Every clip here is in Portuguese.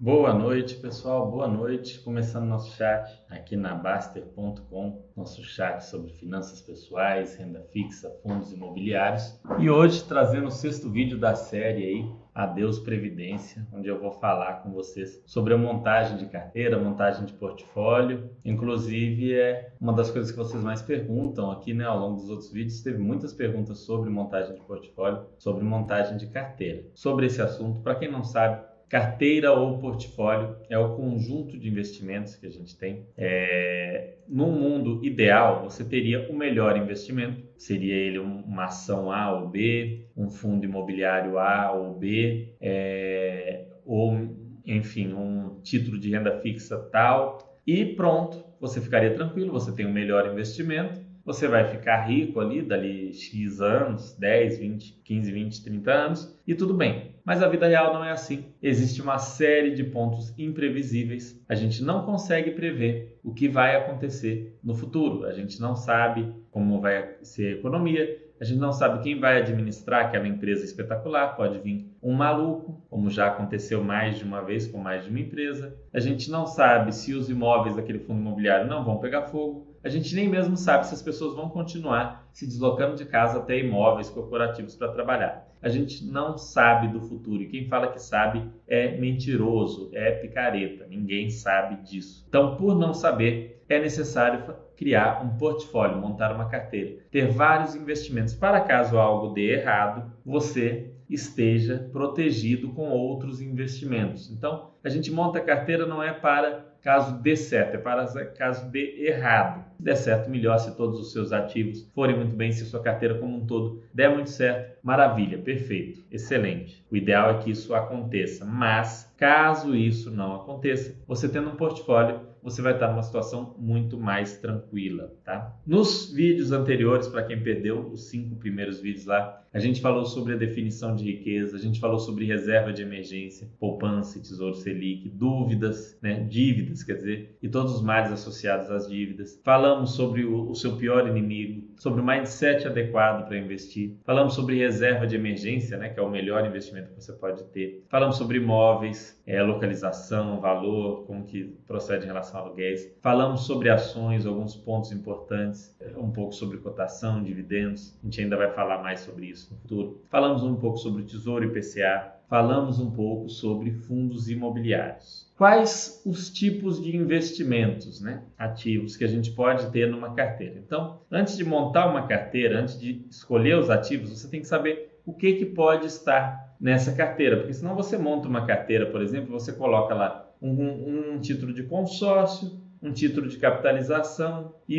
Boa noite, pessoal. Boa noite. Começando nosso chat aqui na Baster.com, nosso chat sobre finanças pessoais, renda fixa, fundos imobiliários. E hoje trazendo o sexto vídeo da série aí, Adeus Previdência, onde eu vou falar com vocês sobre a montagem de carteira, montagem de portfólio. Inclusive, é uma das coisas que vocês mais perguntam aqui, né, ao longo dos outros vídeos. Teve muitas perguntas sobre montagem de portfólio, sobre montagem de carteira. Sobre esse assunto, para quem não sabe, Carteira ou portfólio é o conjunto de investimentos que a gente tem. É, no mundo ideal, você teria o melhor investimento, seria ele uma ação A ou B, um fundo imobiliário A ou B, é, ou enfim, um título de renda fixa tal, e pronto, você ficaria tranquilo, você tem o melhor investimento você vai ficar rico ali, dali X anos, 10, 20, 15, 20, 30 anos, e tudo bem. Mas a vida real não é assim. Existe uma série de pontos imprevisíveis. A gente não consegue prever o que vai acontecer no futuro. A gente não sabe como vai ser a economia, a gente não sabe quem vai administrar aquela empresa espetacular. Pode vir um maluco, como já aconteceu mais de uma vez com mais de uma empresa. A gente não sabe se os imóveis daquele fundo imobiliário não vão pegar fogo a gente nem mesmo sabe se as pessoas vão continuar se deslocando de casa até imóveis corporativos para trabalhar. A gente não sabe do futuro e quem fala que sabe é mentiroso, é picareta, ninguém sabe disso. Então, por não saber, é necessário criar um portfólio, montar uma carteira, ter vários investimentos para caso algo dê errado, você esteja protegido com outros investimentos. Então, a gente monta a carteira não é para caso dê certo, é para caso dê errado. Se der certo, melhor se todos os seus ativos forem muito bem, se sua carteira como um todo der muito certo, maravilha, perfeito, excelente. O ideal é que isso aconteça, mas caso isso não aconteça, você tendo um portfólio, você vai estar numa situação muito mais tranquila, tá? Nos vídeos anteriores, para quem perdeu os cinco primeiros vídeos lá, a gente falou sobre a definição de riqueza, a gente falou sobre reserva de emergência, poupança, tesouro selic, dúvidas, né, dívidas, quer dizer, e todos os males associados às dívidas. Falamos sobre o, o seu pior inimigo, sobre o mindset adequado para investir. Falamos sobre reserva de emergência, né, que é o melhor investimento que você pode ter. Falamos sobre imóveis, é, localização, valor, como que procede em relação aluguéis. Falamos sobre ações, alguns pontos importantes, um pouco sobre cotação, dividendos. A gente ainda vai falar mais sobre isso no futuro. Falamos um pouco sobre Tesouro IPCA, falamos um pouco sobre fundos imobiliários. Quais os tipos de investimentos né, ativos que a gente pode ter numa carteira? Então, antes de montar uma carteira, antes de escolher os ativos, você tem que saber o que, que pode estar nessa carteira, porque senão você monta uma carteira, por exemplo, você coloca lá um, um, título de consórcio, um título de capitalização e,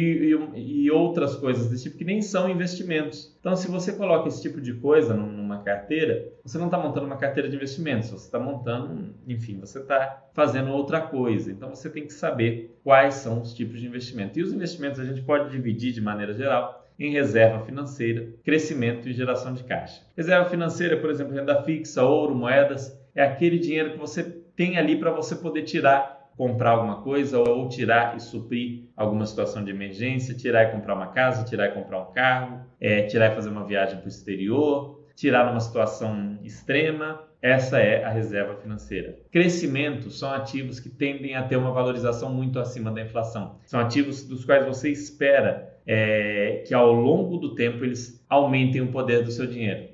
e, e, outras coisas desse tipo que nem são investimentos. Então, se você coloca esse tipo de coisa numa carteira, você não está montando uma carteira de investimentos, você está montando, enfim, você está fazendo outra coisa. Então, você tem que saber quais são os tipos de investimento. E os investimentos a gente pode dividir de maneira geral em reserva financeira, crescimento e geração de caixa. Reserva financeira, por exemplo, renda fixa, ouro, moedas, é aquele dinheiro que você tem ali para você poder tirar comprar alguma coisa ou tirar e suprir alguma situação de emergência, tirar e comprar uma casa, tirar e comprar um carro, é, tirar e fazer uma viagem para o exterior, tirar numa situação extrema. Essa é a reserva financeira. Crescimento são ativos que tendem a ter uma valorização muito acima da inflação. São ativos dos quais você espera é, que ao longo do tempo eles aumentem o poder do seu dinheiro.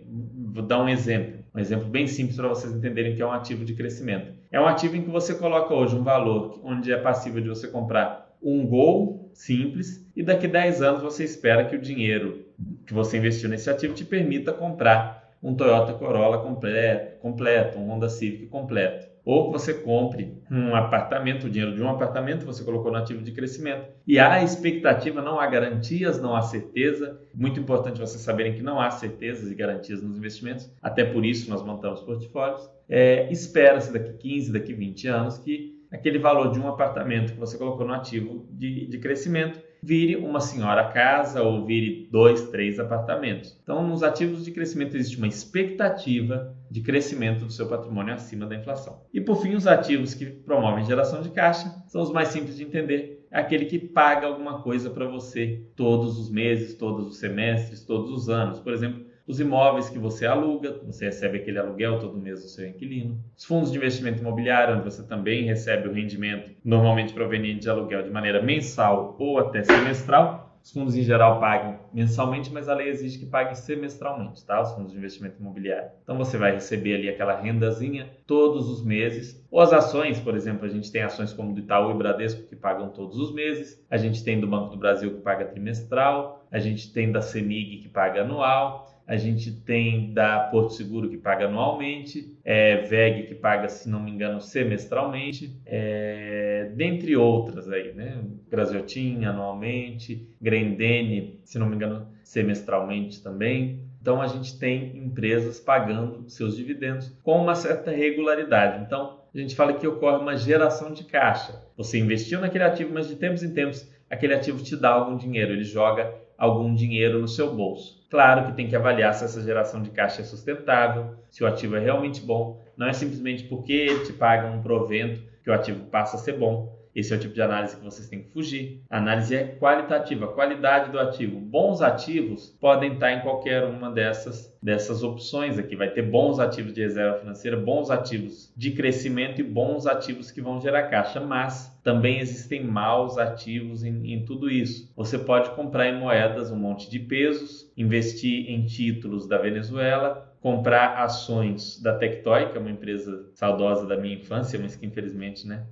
Vou dar um exemplo. Um exemplo bem simples para vocês entenderem que é um ativo de crescimento. É um ativo em que você coloca hoje um valor onde é passível de você comprar um Gol simples e daqui a 10 anos você espera que o dinheiro que você investiu nesse ativo te permita comprar um Toyota Corolla completo, completo um Honda Civic completo ou que você compre um apartamento, o dinheiro de um apartamento você colocou no ativo de crescimento. E há expectativa, não há garantias, não há certeza. Muito importante vocês saberem que não há certezas e garantias nos investimentos, até por isso nós montamos portfólios. É, Espera-se daqui 15, daqui 20 anos que aquele valor de um apartamento que você colocou no ativo de, de crescimento vire uma senhora casa ou vire dois, três apartamentos. Então, nos ativos de crescimento existe uma expectativa de crescimento do seu patrimônio acima da inflação. E por fim, os ativos que promovem geração de caixa são os mais simples de entender. É aquele que paga alguma coisa para você todos os meses, todos os semestres, todos os anos. Por exemplo, os imóveis que você aluga, você recebe aquele aluguel todo mês do seu inquilino, os fundos de investimento imobiliário, onde você também recebe o rendimento normalmente proveniente de aluguel de maneira mensal ou até semestral, os fundos em geral pagam mensalmente, mas a lei exige que pague semestralmente, tá? Os fundos de investimento imobiliário. Então você vai receber ali aquela rendazinha todos os meses. Ou as ações, por exemplo, a gente tem ações como do Itaú e Bradesco que pagam todos os meses. A gente tem do Banco do Brasil que paga trimestral. A gente tem da Semig que paga anual a gente tem da Porto Seguro que paga anualmente, é, VEG que paga, se não me engano, semestralmente, é, dentre outras aí, né? Graziotin anualmente, Grendene, se não me engano, semestralmente também. Então a gente tem empresas pagando seus dividendos com uma certa regularidade. Então a gente fala que ocorre uma geração de caixa. Você investiu naquele ativo, mas de tempos em tempos aquele ativo te dá algum dinheiro, ele joga algum dinheiro no seu bolso. Claro que tem que avaliar se essa geração de caixa é sustentável, se o ativo é realmente bom. Não é simplesmente porque ele te paga um provento que o ativo passa a ser bom. Esse é o tipo de análise que vocês têm que fugir. A análise é qualitativa, qualidade do ativo. Bons ativos podem estar em qualquer uma dessas, dessas opções aqui. Vai ter bons ativos de reserva financeira, bons ativos de crescimento e bons ativos que vão gerar caixa, mas também existem maus ativos em, em tudo isso. Você pode comprar em moedas um monte de pesos, investir em títulos da Venezuela, comprar ações da Tectoy, que é uma empresa saudosa da minha infância, mas que infelizmente, né,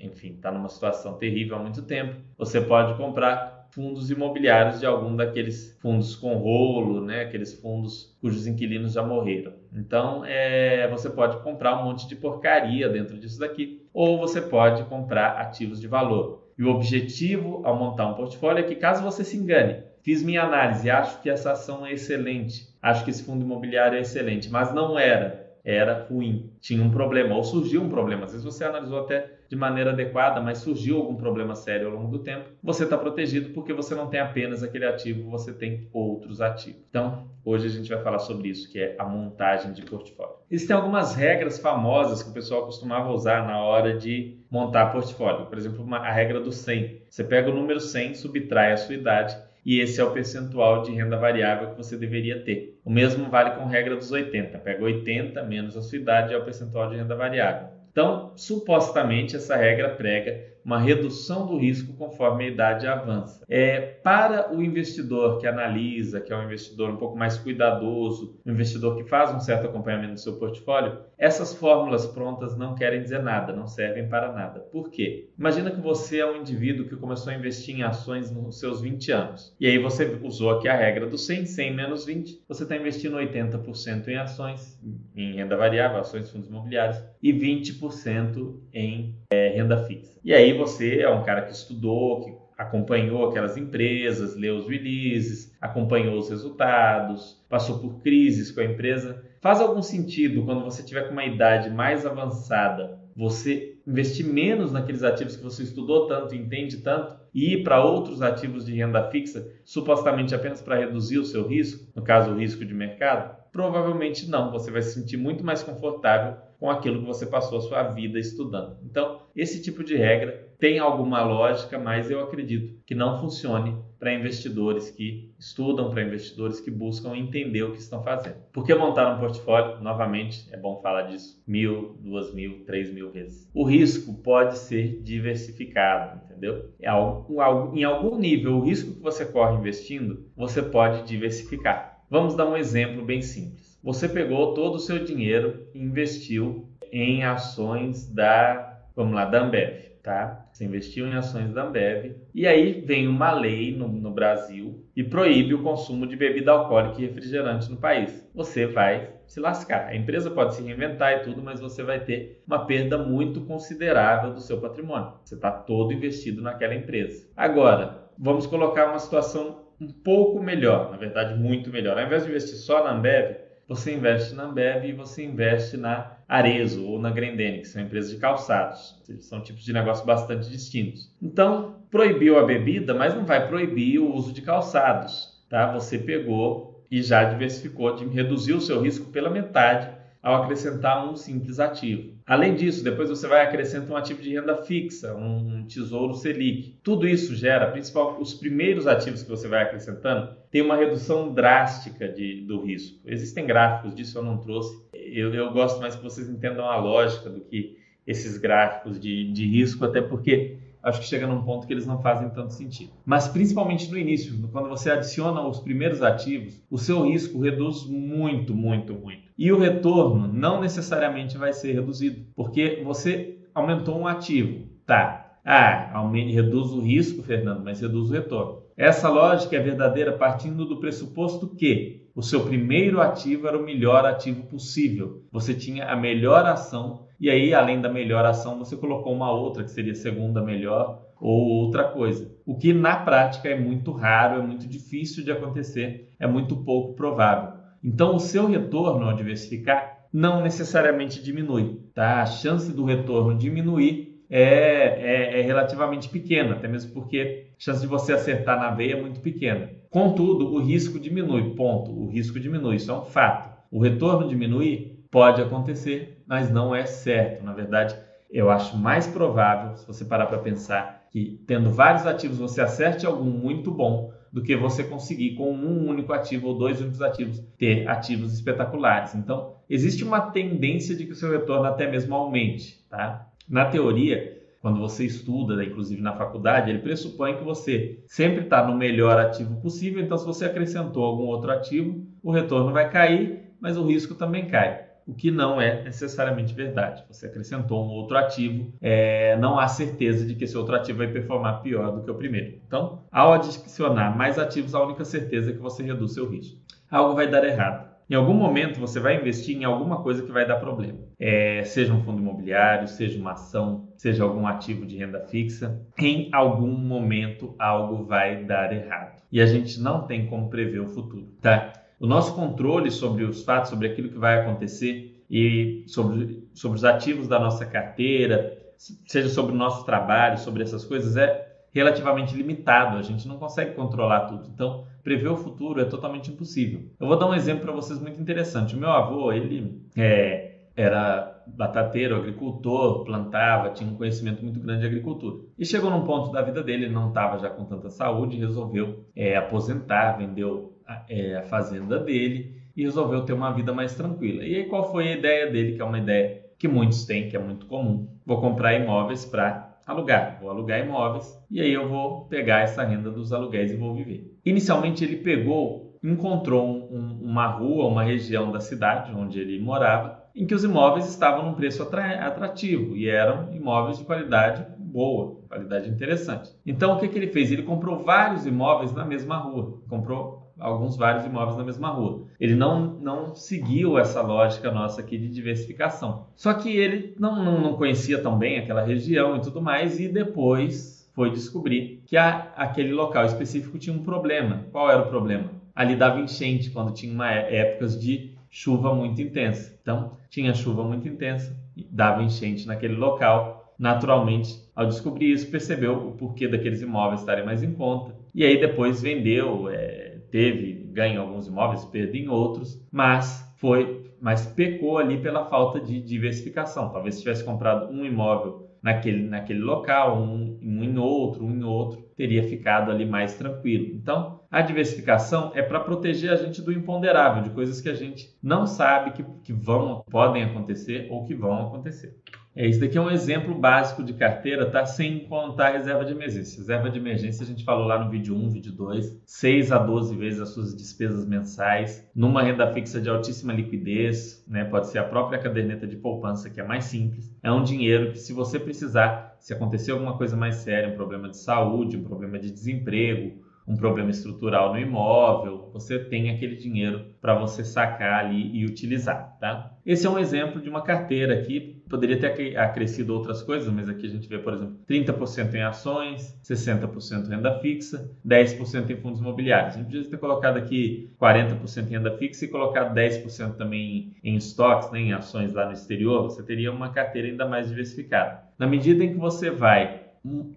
enfim, está numa situação terrível há muito tempo. Você pode comprar fundos imobiliários de algum daqueles fundos com rolo, né, aqueles fundos cujos inquilinos já morreram. Então, é, você pode comprar um monte de porcaria dentro disso daqui, ou você pode comprar ativos de valor. E o objetivo ao montar um portfólio é que, caso você se engane, fiz minha análise, acho que essa ação é excelente, acho que esse fundo imobiliário é excelente, mas não era era ruim, tinha um problema, ou surgiu um problema. Às vezes você analisou até de maneira adequada, mas surgiu algum problema sério ao longo do tempo, você está protegido porque você não tem apenas aquele ativo, você tem outros ativos. Então, hoje a gente vai falar sobre isso, que é a montagem de portfólio. Existem algumas regras famosas que o pessoal costumava usar na hora de montar portfólio. Por exemplo, uma, a regra do 100. Você pega o número 100, subtrai a sua idade e esse é o percentual de renda variável que você deveria ter. O mesmo vale com regra dos 80. Pega 80 menos a sua idade é o percentual de renda variável. Então, supostamente, essa regra prega uma redução do risco conforme a idade avança. É, para o investidor que analisa, que é um investidor um pouco mais cuidadoso, um investidor que faz um certo acompanhamento do seu portfólio, essas fórmulas prontas não querem dizer nada, não servem para nada. Por quê? Imagina que você é um indivíduo que começou a investir em ações nos seus 20 anos. E aí você usou aqui a regra do 100, 100 menos 20, você está investindo 80% em ações, em renda variável, ações, fundos imobiliários, e 20% em é, renda fixa. E aí você é um cara que estudou, que acompanhou aquelas empresas, leu os releases, acompanhou os resultados, passou por crises com a empresa. Faz algum sentido quando você tiver com uma idade mais avançada, você investir menos naqueles ativos que você estudou tanto, entende tanto, e ir para outros ativos de renda fixa, supostamente apenas para reduzir o seu risco, no caso o risco de mercado? Provavelmente não, você vai se sentir muito mais confortável com aquilo que você passou a sua vida estudando. Então, esse tipo de regra tem alguma lógica, mas eu acredito que não funcione para investidores que estudam, para investidores que buscam entender o que estão fazendo. Por que montar um portfólio? Novamente, é bom falar disso mil, duas mil, três mil vezes. O risco pode ser diversificado, entendeu? Em algum nível, o risco que você corre investindo, você pode diversificar. Vamos dar um exemplo bem simples. Você pegou todo o seu dinheiro e investiu em ações da, vamos lá, da Ambev, tá? Você investiu em ações da Ambev e aí vem uma lei no, no Brasil e proíbe o consumo de bebida alcoólica e refrigerante no país. Você vai se lascar. A empresa pode se reinventar e tudo, mas você vai ter uma perda muito considerável do seu patrimônio. Você está todo investido naquela empresa. Agora, vamos colocar uma situação um pouco melhor, na verdade, muito melhor. Ao invés de investir só na Ambev, você investe na Ambev e você investe na Arezo ou na Grendene, que são empresas de calçados. São tipos de negócio bastante distintos. Então, proibiu a bebida, mas não vai proibir o uso de calçados. Tá? Você pegou e já diversificou, reduziu o seu risco pela metade ao acrescentar um simples ativo. Além disso, depois você vai acrescentar um ativo de renda fixa, um tesouro Selic. Tudo isso gera, principalmente os primeiros ativos que você vai acrescentando, tem uma redução drástica de, do risco. Existem gráficos disso, eu não trouxe. Eu, eu gosto mais que vocês entendam a lógica do que esses gráficos de, de risco, até porque acho que chega num ponto que eles não fazem tanto sentido. Mas principalmente no início, quando você adiciona os primeiros ativos, o seu risco reduz muito, muito, muito. E o retorno não necessariamente vai ser reduzido, porque você aumentou um ativo, tá? Ah, aumente, reduz o risco, Fernando, mas reduz o retorno. Essa lógica é verdadeira partindo do pressuposto que o seu primeiro ativo era o melhor ativo possível. Você tinha a melhor ação e aí, além da melhor ação, você colocou uma outra que seria segunda melhor ou outra coisa. O que na prática é muito raro, é muito difícil de acontecer, é muito pouco provável. Então, o seu retorno ao diversificar não necessariamente diminui, tá? A chance do retorno diminuir é, é, é relativamente pequena, até mesmo porque a chance de você acertar na veia é muito pequena. Contudo, o risco diminui, ponto. O risco diminui, isso é um fato. O retorno diminui pode acontecer, mas não é certo. Na verdade, eu acho mais provável, se você parar para pensar, que tendo vários ativos você acerte algum muito bom do que você conseguir com um único ativo ou dois únicos ativos ter ativos espetaculares. Então, existe uma tendência de que o seu retorno até mesmo aumente, tá? Na teoria, quando você estuda, inclusive na faculdade, ele pressupõe que você sempre está no melhor ativo possível. Então, se você acrescentou algum outro ativo, o retorno vai cair, mas o risco também cai o que não é necessariamente verdade. Você acrescentou um outro ativo, é, não há certeza de que esse outro ativo vai performar pior do que o primeiro. Então, ao adicionar mais ativos, a única certeza é que você reduz seu risco. Algo vai dar errado. Em algum momento você vai investir em alguma coisa que vai dar problema. É, seja um fundo imobiliário, seja uma ação, seja algum ativo de renda fixa. Em algum momento algo vai dar errado. E a gente não tem como prever o futuro, tá? O nosso controle sobre os fatos, sobre aquilo que vai acontecer e sobre, sobre os ativos da nossa carteira, seja sobre o nosso trabalho, sobre essas coisas, é relativamente limitado. A gente não consegue controlar tudo. Então, prever o futuro é totalmente impossível. Eu vou dar um exemplo para vocês muito interessante. O meu avô, ele é, era batateiro, agricultor, plantava, tinha um conhecimento muito grande de agricultura. E chegou num ponto da vida dele, ele não estava já com tanta saúde, resolveu é, aposentar, vendeu é, a fazenda dele e resolveu ter uma vida mais tranquila. E aí qual foi a ideia dele, que é uma ideia que muitos têm, que é muito comum? Vou comprar imóveis para alugar, vou alugar imóveis e aí eu vou pegar essa renda dos aluguéis e vou viver. Inicialmente ele pegou, encontrou um, uma rua, uma região da cidade onde ele morava, em que os imóveis estavam num preço atrativo e eram imóveis de qualidade boa, qualidade interessante. Então o que, que ele fez? Ele comprou vários imóveis na mesma rua, comprou alguns vários imóveis na mesma rua. Ele não, não seguiu essa lógica nossa aqui de diversificação. Só que ele não, não, não conhecia tão bem aquela região e tudo mais, e depois foi descobrir que a, aquele local específico tinha um problema. Qual era o problema? Ali dava enchente quando tinha uma, é, épocas de chuva muito intensa. Então, tinha chuva muito intensa, dava enchente naquele local. Naturalmente, ao descobrir isso, percebeu o porquê daqueles imóveis estarem mais em conta. E aí depois vendeu, é, teve ganho em alguns imóveis, perda em outros, mas foi, mas pecou ali pela falta de diversificação. Talvez se tivesse comprado um imóvel naquele, naquele local, um, um em outro, um em outro, teria ficado ali mais tranquilo. Então, a diversificação é para proteger a gente do imponderável, de coisas que a gente não sabe que, que vão, podem acontecer ou que vão acontecer. É, isso daqui é um exemplo básico de carteira, tá? Sem contar a reserva de emergência. Reserva de emergência, a gente falou lá no vídeo 1, vídeo 2, 6 a 12 vezes as suas despesas mensais, numa renda fixa de altíssima liquidez, né? Pode ser a própria caderneta de poupança, que é mais simples. É um dinheiro que, se você precisar, se acontecer alguma coisa mais séria, um problema de saúde, um problema de desemprego, um problema estrutural no imóvel, você tem aquele dinheiro para você sacar ali e utilizar, tá? Esse é um exemplo de uma carteira aqui, poderia ter acrescido outras coisas, mas aqui a gente vê, por exemplo, 30% em ações, 60% renda fixa, 10% em fundos imobiliários. A gente podia ter colocado aqui 40% em renda fixa e colocado 10% também em estoques, né, em ações lá no exterior, você teria uma carteira ainda mais diversificada. Na medida em que você vai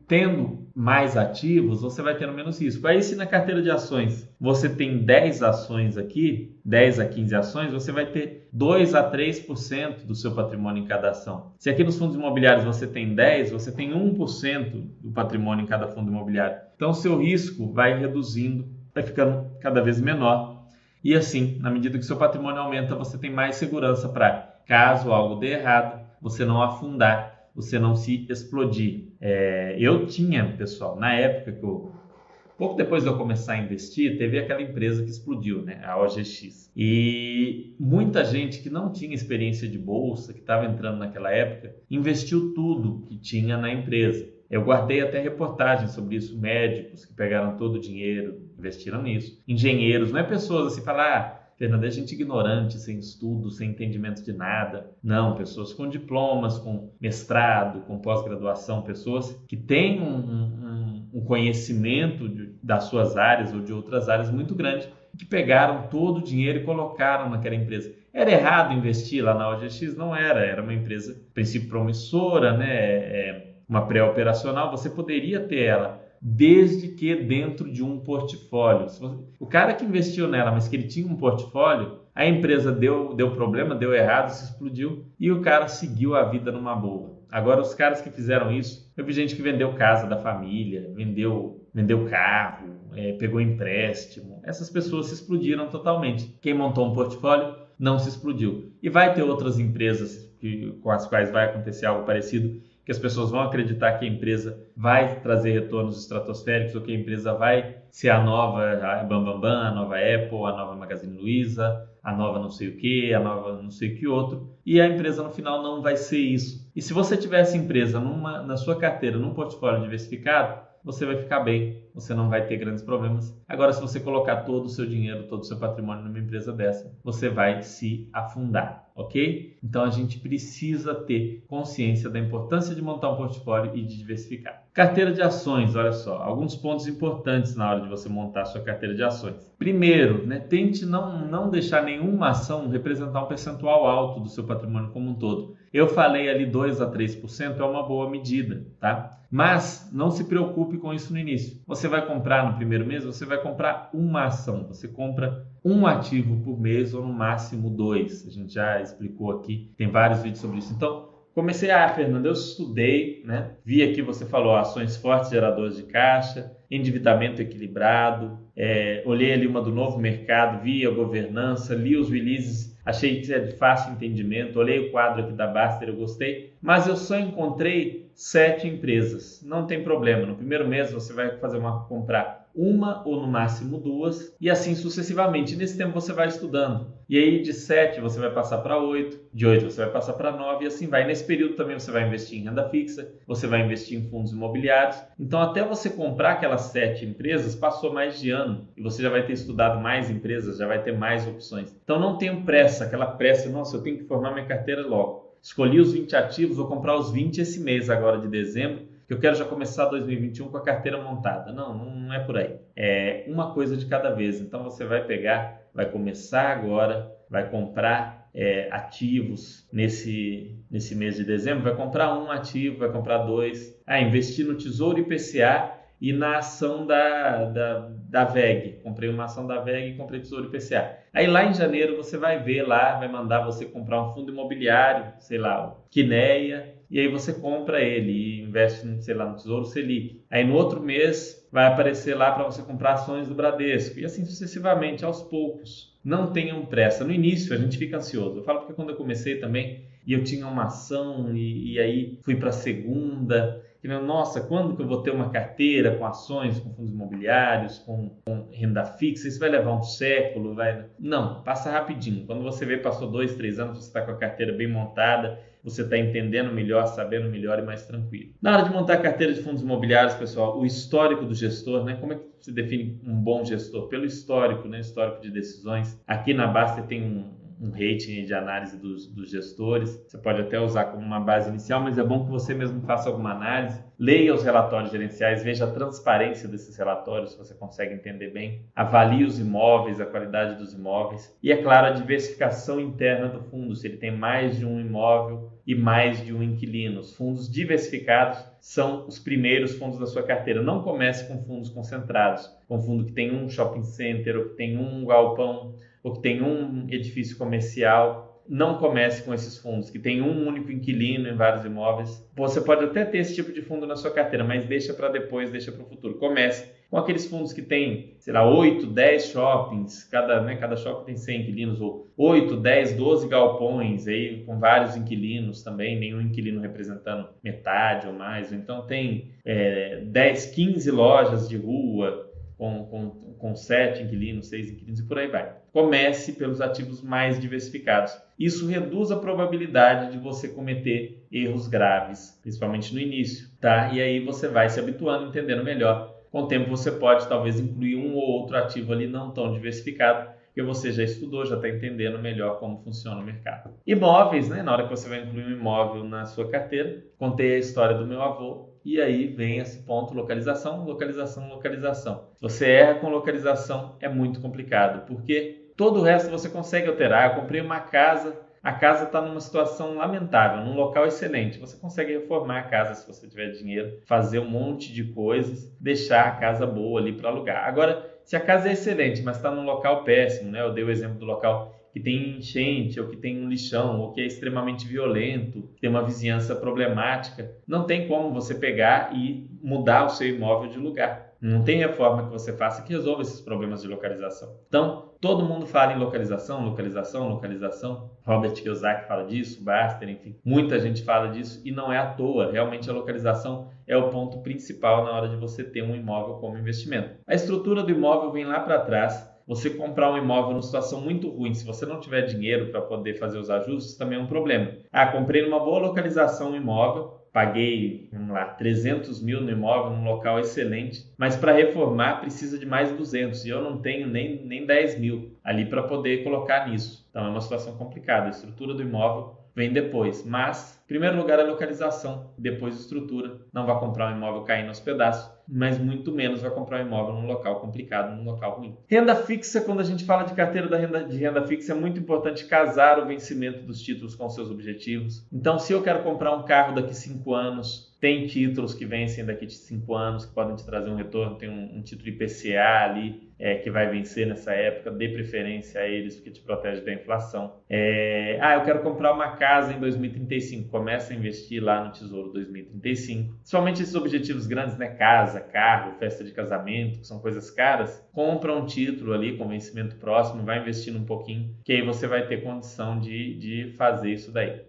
tendo mais ativos, você vai tendo menos risco. Aí, se na carteira de ações você tem 10 ações aqui, 10 a 15 ações, você vai ter 2 a 3% do seu patrimônio em cada ação. Se aqui nos fundos imobiliários você tem 10, você tem 1% do patrimônio em cada fundo imobiliário. Então, seu risco vai reduzindo, vai ficando cada vez menor. E assim, na medida que seu patrimônio aumenta, você tem mais segurança para, caso algo dê errado, você não afundar você não se explodir. É, eu tinha, pessoal, na época que eu. Pouco depois de eu começar a investir, teve aquela empresa que explodiu, né? A OGX. E muita gente que não tinha experiência de bolsa, que estava entrando naquela época, investiu tudo que tinha na empresa. Eu guardei até reportagens sobre isso, médicos que pegaram todo o dinheiro, investiram nisso, engenheiros, não é pessoas assim falar, ah, Fernanda, é gente ignorante, sem estudo, sem entendimento de nada. Não, pessoas com diplomas, com mestrado, com pós-graduação, pessoas que têm um, um, um conhecimento de, das suas áreas ou de outras áreas muito grande, que pegaram todo o dinheiro e colocaram naquela empresa. Era errado investir lá na OGX? Não era, era uma empresa, princípio promissora, né? É, uma pré-operacional, você poderia ter ela desde que dentro de um portfólio. O cara que investiu nela, mas que ele tinha um portfólio, a empresa deu, deu problema, deu errado, se explodiu e o cara seguiu a vida numa boa. Agora, os caras que fizeram isso, eu vi gente que vendeu casa da família, vendeu, vendeu carro, é, pegou empréstimo. Essas pessoas se explodiram totalmente. Quem montou um portfólio não se explodiu. E vai ter outras empresas que, com as quais vai acontecer algo parecido que as pessoas vão acreditar que a empresa vai trazer retornos estratosféricos ou que a empresa vai ser a nova a Bambambam, Bam Bam, a nova Apple, a nova Magazine Luiza, a nova não sei o que, a nova não sei o que outro, e a empresa no final não vai ser isso. E se você tiver essa empresa numa, na sua carteira, num portfólio diversificado, você vai ficar bem, você não vai ter grandes problemas. Agora, se você colocar todo o seu dinheiro, todo o seu patrimônio numa empresa dessa, você vai se afundar, ok? Então a gente precisa ter consciência da importância de montar um portfólio e de diversificar. Carteira de ações, olha só, alguns pontos importantes na hora de você montar sua carteira de ações. Primeiro, né, tente não, não deixar nenhuma ação representar um percentual alto do seu patrimônio como um todo. Eu falei ali 2 a 3% é uma boa medida, tá? Mas não se preocupe com isso no início. Você vai comprar no primeiro mês, você vai comprar uma ação. Você compra um ativo por mês ou no máximo dois. A gente já explicou aqui, tem vários vídeos sobre isso. Então, comecei, ah, Fernando, eu estudei, né? Vi aqui você falou ações fortes geradoras de caixa, endividamento equilibrado, é, olhei ali uma do novo mercado, vi a governança, li os releases, achei que é de fácil entendimento, olhei o quadro aqui da Baster, eu gostei, mas eu só encontrei sete empresas. Não tem problema. No primeiro mês você vai fazer uma comprar uma ou no máximo duas e assim sucessivamente. Nesse tempo você vai estudando. E aí de sete você vai passar para oito, de oito você vai passar para nove e assim vai. Nesse período também você vai investir em renda fixa, você vai investir em fundos imobiliários. Então até você comprar aquelas sete empresas passou mais de ano e você já vai ter estudado mais empresas, já vai ter mais opções. Então não tenha pressa, aquela pressa, nossa, eu tenho que formar minha carteira logo escolhi os 20 ativos, vou comprar os 20 esse mês agora de dezembro, eu quero já começar 2021 com a carteira montada. Não, não é por aí. É uma coisa de cada vez. Então você vai pegar, vai começar agora, vai comprar é, ativos nesse, nesse mês de dezembro, vai comprar um ativo, vai comprar dois. Ah, investir no Tesouro IPCA e na ação da, da, da VEG. Comprei uma ação da VEG e comprei Tesouro IPCA. Aí lá em janeiro você vai ver lá, vai mandar você comprar um fundo imobiliário, sei lá, o Quineia, e aí você compra ele e investe, sei lá, no Tesouro Selic. Aí no outro mês vai aparecer lá para você comprar ações do Bradesco e assim sucessivamente, aos poucos. Não tenham pressa. No início a gente fica ansioso. Eu falo porque quando eu comecei também e eu tinha uma ação e, e aí fui para a segunda nossa, quando que eu vou ter uma carteira com ações, com fundos imobiliários, com, com, renda fixa? Isso vai levar um século? Vai... Não, passa rapidinho. Quando você vê, passou dois, três anos, você está com a carteira bem montada, você está entendendo melhor, sabendo melhor e mais tranquilo. Na hora de montar a carteira de fundos imobiliários, pessoal, o histórico do gestor, né? Como é que se define um bom gestor? Pelo histórico, né? Histórico de decisões. Aqui na Basta tem um, um rating de análise dos, dos gestores. Você pode até usar como uma base inicial, mas é bom que você mesmo faça alguma análise. Leia os relatórios gerenciais, veja a transparência desses relatórios, se você consegue entender bem. Avalie os imóveis, a qualidade dos imóveis. E, é claro, a diversificação interna do fundo, se ele tem mais de um imóvel e mais de um inquilino. Os fundos diversificados são os primeiros fundos da sua carteira. Não comece com fundos concentrados, com fundo que tem um shopping center, ou que tem um galpão, ou que tem um edifício comercial não comece com esses fundos que tem um único inquilino em vários imóveis. Você pode até ter esse tipo de fundo na sua carteira, mas deixa para depois, deixa para o futuro. Comece com aqueles fundos que tem, sei lá, 8, 10 shoppings, cada, né, cada shopping tem 100 inquilinos, ou 8, 10, 12 galpões, aí com vários inquilinos também, nenhum inquilino representando metade ou mais. Então tem é, 10, 15 lojas de rua, com, com, com sete inquilinos, seis inquilinos e por aí vai. Comece pelos ativos mais diversificados. Isso reduz a probabilidade de você cometer erros graves, principalmente no início, tá? E aí você vai se habituando, entendendo melhor. Com o tempo você pode talvez incluir um ou outro ativo ali não tão diversificado, que você já estudou, já está entendendo melhor como funciona o mercado. Imóveis, né? Na hora que você vai incluir um imóvel na sua carteira, contei a história do meu avô, e aí vem esse ponto localização, localização, localização. Se você erra com localização, é muito complicado, porque todo o resto você consegue alterar. Eu comprei uma casa, a casa está numa situação lamentável, num local excelente. Você consegue reformar a casa se você tiver dinheiro, fazer um monte de coisas, deixar a casa boa ali para alugar. Agora, se a casa é excelente, mas está num local péssimo, né? Eu dei o exemplo do local que tem enchente, ou que tem um lixão, ou que é extremamente violento, tem uma vizinhança problemática, não tem como você pegar e mudar o seu imóvel de lugar. Não tem reforma que você faça que resolva esses problemas de localização. Então, todo mundo fala em localização, localização, localização. Robert Kiyosaki fala disso, Baster, enfim. Muita gente fala disso e não é à toa. Realmente a localização é o ponto principal na hora de você ter um imóvel como investimento. A estrutura do imóvel vem lá para trás você comprar um imóvel numa situação muito ruim, se você não tiver dinheiro para poder fazer os ajustes, também é um problema. Ah, comprei numa boa localização um imóvel, paguei, vamos lá, 300 mil no imóvel, num local excelente, mas para reformar precisa de mais 200 e eu não tenho nem, nem 10 mil ali para poder colocar nisso. Então é uma situação complicada. A estrutura do imóvel vem depois. Mas, primeiro lugar, a localização, depois estrutura. Não vai comprar um imóvel caindo aos pedaços, mas muito menos vai comprar um imóvel num local complicado, num local ruim. Renda fixa, quando a gente fala de carteira da renda, de renda fixa, é muito importante casar o vencimento dos títulos com seus objetivos. Então, se eu quero comprar um carro daqui 5 anos, tem títulos que vencem daqui de 5 anos, que podem te trazer um retorno. Tem um, um título IPCA ali é, que vai vencer nessa época. Dê preferência a eles, porque te protege da inflação. É, ah, eu quero comprar uma casa em 2035. Começa a investir lá no Tesouro 2035. Somente esses objetivos grandes, né? Casa, carro, festa de casamento, que são coisas caras. Compra um título ali com vencimento próximo, vai investindo um pouquinho, que aí você vai ter condição de, de fazer isso daí.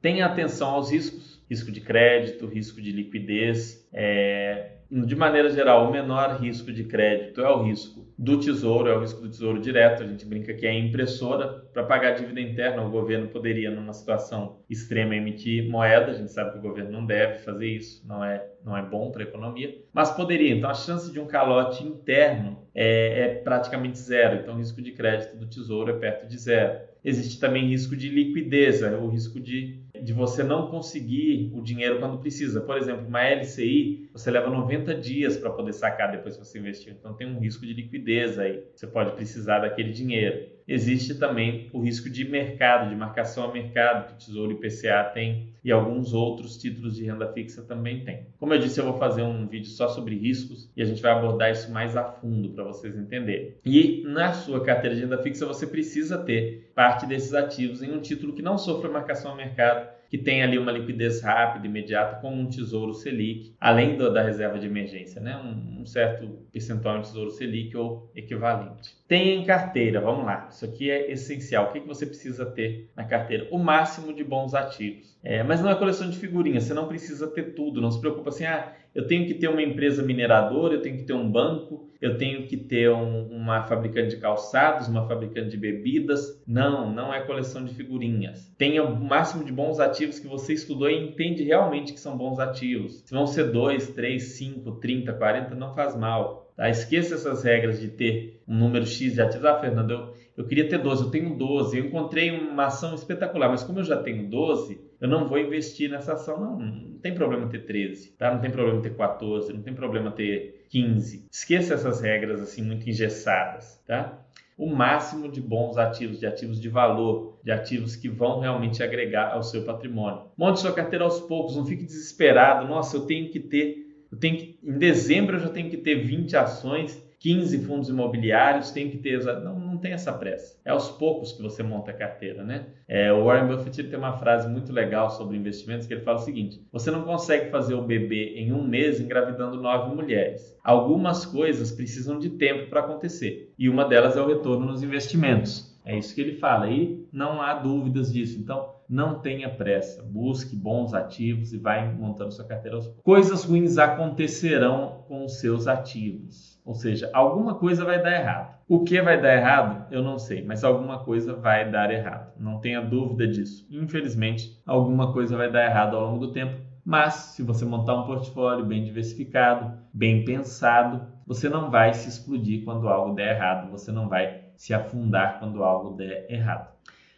Tenha atenção aos riscos risco de crédito, risco de liquidez. É, de maneira geral, o menor risco de crédito é o risco do tesouro, é o risco do tesouro direto. A gente brinca que é a impressora. Para pagar dívida interna, o governo poderia, numa situação extrema, emitir moeda. A gente sabe que o governo não deve fazer isso, não é, não é bom para a economia, mas poderia. Então, a chance de um calote interno é, é praticamente zero. Então, o risco de crédito do tesouro é perto de zero. Existe também risco de liquidez, é o risco de de você não conseguir o dinheiro quando precisa. Por exemplo, uma LCI, você leva 90 dias para poder sacar depois que você investiu. Então tem um risco de liquidez aí. Você pode precisar daquele dinheiro existe também o risco de mercado, de marcação a mercado, que Tesouro IPCA tem e alguns outros títulos de renda fixa também tem. Como eu disse, eu vou fazer um vídeo só sobre riscos e a gente vai abordar isso mais a fundo para vocês entenderem. E na sua carteira de renda fixa você precisa ter parte desses ativos em um título que não sofra marcação a mercado que tem ali uma liquidez rápida, imediata, como um tesouro Selic, além do, da reserva de emergência, né? Um, um, certo percentual de tesouro Selic ou equivalente. Tem em carteira, vamos lá, isso aqui é essencial. O que, que você precisa ter na carteira? O máximo de bons ativos. É, mas não é coleção de figurinhas, você não precisa ter tudo, não se preocupa assim, ah, eu tenho que ter uma empresa mineradora, eu tenho que ter um banco, eu tenho que ter um, uma fabricante de calçados, uma fabricante de bebidas. Não, não é coleção de figurinhas. Tenha o máximo de bons ativos que você estudou e entende realmente que são bons ativos. Se vão ser 2, 3, 5, 30, 40, não faz mal. Tá? Esqueça essas regras de ter um número X de ativos. Ah, Fernando, eu, eu queria ter 12, eu tenho 12, eu encontrei uma ação espetacular, mas como eu já tenho 12, eu não vou investir nessa ação, não. Não tem problema ter 13, tá? Não tem problema ter 14, não tem problema ter 15. Esqueça essas regras assim muito engessadas, tá? O máximo de bons ativos, de ativos de valor, de ativos que vão realmente agregar ao seu patrimônio. Monte sua carteira aos poucos, não fique desesperado. Nossa, eu tenho que ter, eu tenho que, em dezembro eu já tenho que ter 20 ações 15 fundos imobiliários, tem que ter. Não, não tem essa pressa. É aos poucos que você monta a carteira, né? É, o Warren Buffett tem uma frase muito legal sobre investimentos que ele fala o seguinte: você não consegue fazer o bebê em um mês engravidando nove mulheres. Algumas coisas precisam de tempo para acontecer e uma delas é o retorno nos investimentos. É isso que ele fala e não há dúvidas disso. Então, não tenha pressa, busque bons ativos e vai montando sua carteira aos poucos. Coisas ruins acontecerão com os seus ativos, ou seja, alguma coisa vai dar errado. O que vai dar errado, eu não sei, mas alguma coisa vai dar errado. Não tenha dúvida disso. Infelizmente, alguma coisa vai dar errado ao longo do tempo, mas se você montar um portfólio bem diversificado, bem pensado, você não vai se explodir quando algo der errado, você não vai se afundar quando algo der errado.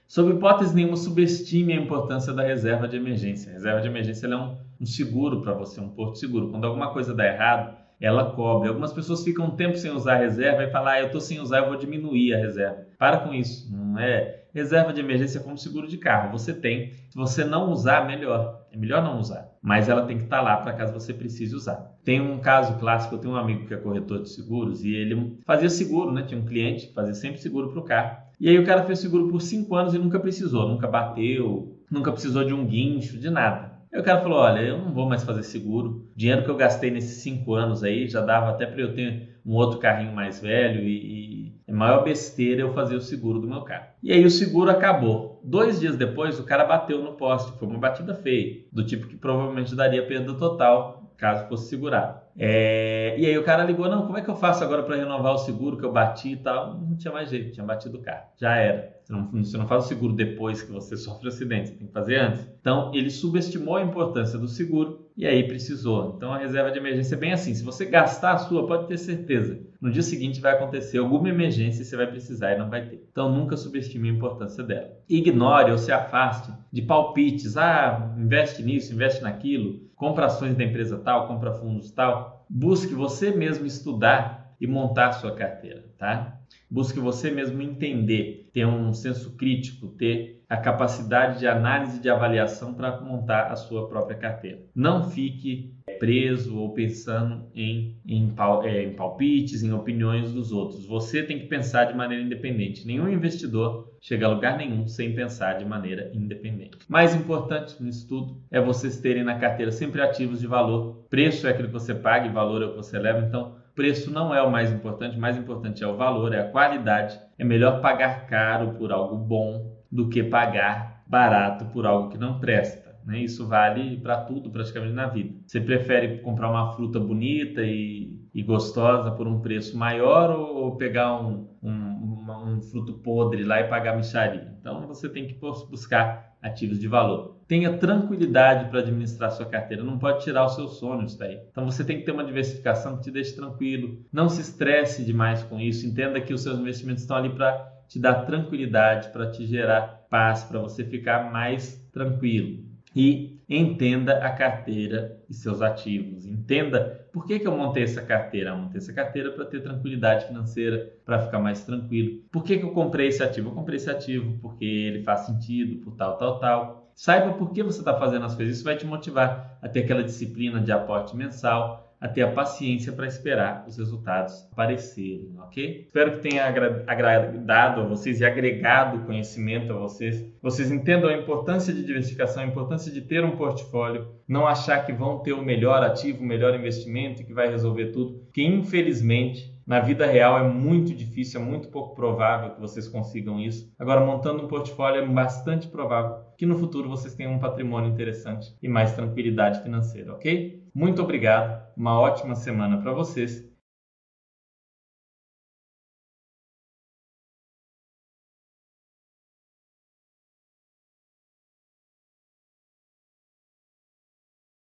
Sob hipótese nenhuma, subestime a importância da reserva de emergência. A reserva de emergência é um, um seguro para você, um porto seguro. Quando alguma coisa dá errado, ela cobre. Algumas pessoas ficam um tempo sem usar a reserva e falam, ah, eu estou sem usar, eu vou diminuir a reserva. Para com isso, não é? Reserva de emergência como seguro de carro. Você tem, se você não usar, melhor. É melhor não usar. Mas ela tem que estar tá lá para caso você precise usar. Tem um caso clássico, eu tenho um amigo que é corretor de seguros e ele fazia seguro, né? Tinha um cliente que fazia sempre seguro para o carro. E aí o cara fez seguro por cinco anos e nunca precisou, nunca bateu, nunca precisou de um guincho, de nada. Aí o cara falou: Olha, eu não vou mais fazer seguro. O dinheiro que eu gastei nesses cinco anos aí já dava até para eu ter um outro carrinho mais velho e, e é maior besteira eu fazer o seguro do meu carro. E aí o seguro acabou. Dois dias depois o cara bateu no poste, foi uma batida feia, do tipo que provavelmente daria perda total caso fosse segurado. É, e aí o cara ligou, não, como é que eu faço agora para renovar o seguro que eu bati e tal? Não tinha mais jeito, tinha batido o carro, já era. Você não, você não faz o seguro depois que você sofre o acidente, você tem que fazer antes. Então ele subestimou a importância do seguro e aí precisou. Então a reserva de emergência é bem assim, se você gastar a sua, pode ter certeza, no dia seguinte vai acontecer alguma emergência e você vai precisar e não vai ter. Então nunca subestime a importância dela. Ignore ou se afaste de palpites, ah, investe nisso, investe naquilo, compra ações da empresa tal, compra fundos tal. Busque você mesmo estudar e montar sua carteira, tá? Busque você mesmo entender, ter um senso crítico, ter a capacidade de análise e de avaliação para montar a sua própria carteira. Não fique preso ou pensando em, em, é, em, palpites, em opiniões dos outros. Você tem que pensar de maneira independente. Nenhum investidor chega a lugar nenhum sem pensar de maneira independente. Mais importante nisso tudo é vocês terem na carteira sempre ativos de valor. Preço é aquilo que você paga e valor é o que você leva. Então, preço não é o mais importante, o mais importante é o valor, é a qualidade. É melhor pagar caro por algo bom do que pagar barato por algo que não presta. Né? Isso vale para tudo praticamente na vida. Você prefere comprar uma fruta bonita e, e gostosa por um preço maior ou, pegar um, um, um, fruto podre lá e pagar micharia? Então você tem que buscar ativos de valor. Tenha tranquilidade para administrar sua carteira, não pode tirar os seus sonhos daí. Então você tem que ter uma diversificação que te deixe tranquilo. Não se estresse demais com isso. Entenda que os seus investimentos estão ali para te dar tranquilidade, para te gerar paz, para você ficar mais tranquilo e entenda a carteira e seus ativos. Entenda por que, que eu montei essa carteira. Eu montei essa carteira para ter tranquilidade financeira, para ficar mais tranquilo. Por que, que eu comprei esse ativo? Eu comprei esse ativo porque ele faz sentido, por tal, tal, tal. Saiba por que você está fazendo as coisas. Isso vai te motivar a ter aquela disciplina de aporte mensal, a ter a paciência para esperar os resultados aparecerem, ok? Espero que tenha agradado a vocês e agregado conhecimento a vocês. Vocês entendam a importância de diversificação, a importância de ter um portfólio, não achar que vão ter o melhor ativo, o melhor investimento que vai resolver tudo, que infelizmente na vida real é muito difícil, é muito pouco provável que vocês consigam isso. Agora, montando um portfólio é bastante provável que no futuro vocês tenham um patrimônio interessante e mais tranquilidade financeira, ok? Muito obrigado, uma ótima semana para vocês